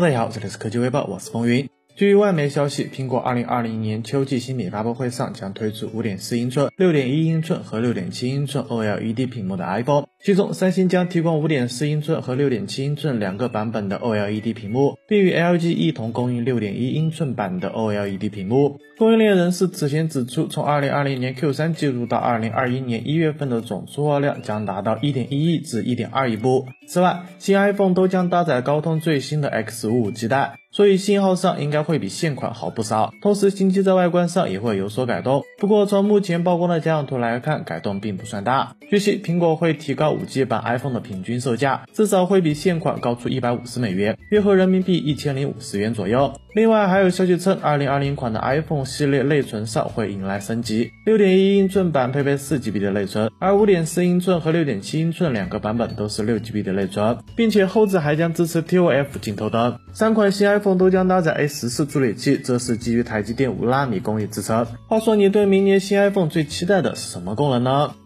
大家好，这里是科技微报，我是风云。据外媒消息，苹果2020年秋季新品发布会上将推出5.4英寸、6.1英寸和6.7英寸 OLED 屏幕的 iPhone，其中三星将提供5.4英寸和6.7英寸两个版本的 OLED 屏幕，并与 LG 一同供应6.1英寸版的 OLED 屏幕。供应链人士此前指出，从2020年 Q3 季度到2021年1月份的总出货量将达到1.1亿至1.2亿部。此外，新 iPhone 都将搭载高通最新的 X55 基带。所以信号上应该会比现款好不少，同时新机在外观上也会有所改动。不过从目前曝光的假样图来看，改动并不算大。据悉，苹果会提高 5G 版 iPhone 的平均售价，至少会比现款高出一百五十美元，约合人民币一千零五十元左右。另外还有消息称，2020款的 iPhone 系列内存上会迎来升级，6.1英寸版配备 4GB 的内存，而5.4英寸和6.7英寸两个版本都是 6GB 的内存，并且后置还将支持 ToF 镜头灯。三款新 iPhone。都将搭载 A 十四处理器，这是基于台积电五纳米工艺制成。话说，你对明年新 iPhone 最期待的是什么功能呢？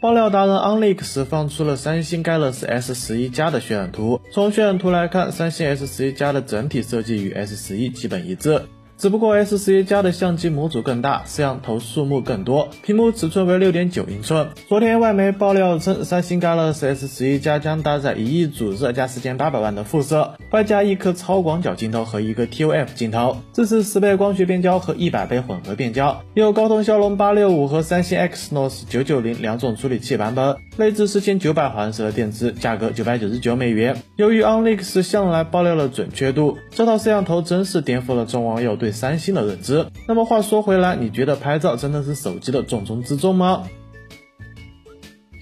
爆料达人 OnLeaks 放出了三星 Galaxy S 十一加的渲染图。从渲染图来看，三星 S 十一加的整体设计与 S 十一基本一致。只不过 S 十一加的相机模组更大，摄像头数目更多，屏幕尺寸为六点九英寸。昨天外媒爆料称，三星 Galaxy S 十一加将搭载一亿组热加四千八百万的副摄，外加一颗超广角镜头和一个 ToF 镜头，支持十倍光学变焦和一百倍混合变焦，有高通骁龙八六五和三星 Exynos 九九零两种处理器版本，内置四千九百毫安时的电池，价格九百九十九美元。由于 OnLeaks 向来爆料的准确度，这套摄像头真是颠覆了众网友对。对三星的认知。那么话说回来，你觉得拍照真的是手机的重中之重吗？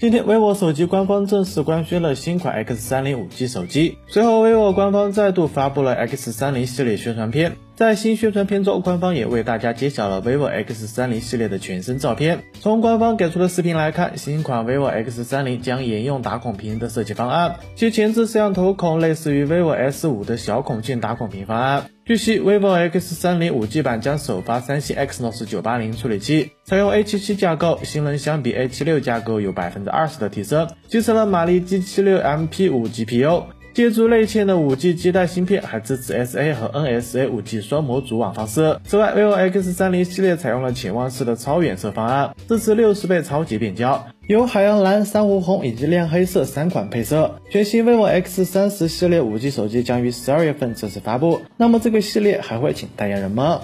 今天，vivo 手机官方正式官宣了新款 X30 5G 手机。随后，vivo 官方再度发布了 X30 系列宣传片。在新宣传片中，官方也为大家揭晓了 vivo X30 系列的全身照片。从官方给出的视频来看，新款 vivo X30 将沿用打孔屏的设计方案，其前置摄像头孔类似于 vivo S5 的小孔径打孔屏方案。据悉，vivo X30 5G 版将首发三星 Exynos 980处理器，采用 A77 架构，性能相比 A76 架构有百分之二十的提升，集成了马力 G76MP5 GPU。借助内嵌的 5G 基带芯片，还支持 SA 和 NSA 5G 双模组网方式。此外，vivo X30 系列采用了潜望式的超远摄方案，支持六十倍超级变焦，有海洋蓝、珊瑚红以及亮黑色三款配色。全新 vivo X30 系列 5G 手机将于十二月份正式发布。那么这个系列还会请代言人吗？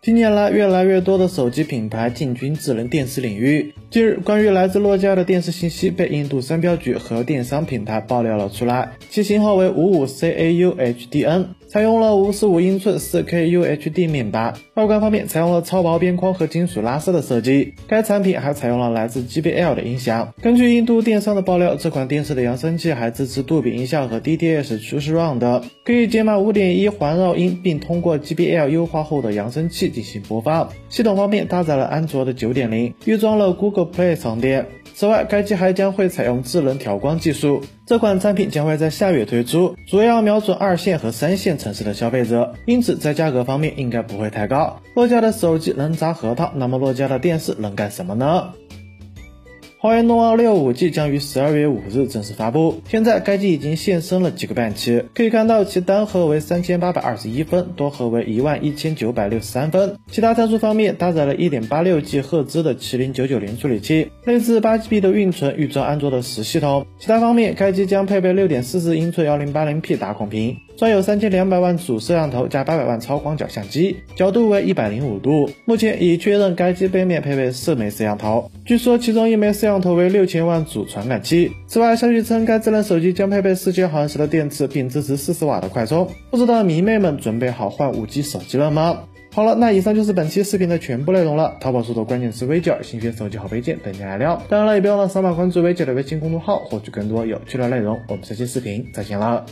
近年来，越来越多的手机品牌进军智能电视领域。近日，关于来自诺基亚的电视信息被印度商标局和电商平台爆料了出来，其型号为五五 CAU HDN，采用了五十五英寸四 K UHD 面板，外观方面采用了超薄边框和金属拉丝的设计。该产品还采用了来自 GBL 的音响。根据印度电商的爆料，这款电视的扬声器还支持杜比音效和 DTS True Surround，可以解码五点一环绕音，并通过 GBL 优化后的扬声器进行播放。系统方面搭载了安卓的九点零，预装了 Google。Play 充电。此外，该机还将会采用智能调光技术。这款产品将会在下月推出，主要瞄准二线和三线城市的消费者，因此在价格方面应该不会太高。诺基亚的手机能砸核桃，那么诺基亚的电视能干什么呢？华为 Nova 6 5G 将于十二月五日正式发布。现在该机已经现身了几个半期，可以看到其单核为三千八百二十一分，多核为一万一千九百六十三分。其他参数方面，搭载了一点八六 G 赫兹的麒麟九九零处理器，内置八 GB 的运存，预装安卓的十系统。其他方面，该机将配备六点四四英寸幺零八零 P 打孔屏。装有三千两百万主摄像头加八百万超广角相机，角度为一百零五度。目前已确认该机背面配备四枚摄像头，据说其中一枚摄像头为六千万主传感器。此外，消息称该智能手机将配备四千毫安时的电池，并支持四十瓦的快充。不知道迷妹们准备好换五 G 手机了吗？好了，那以上就是本期视频的全部内容了。淘宝搜索关键词微九新鲜手机好配件等你来撩。当然了，也别忘了扫码关注微九的微信公众号，获取更多有趣的内容。我们下期视频再见了。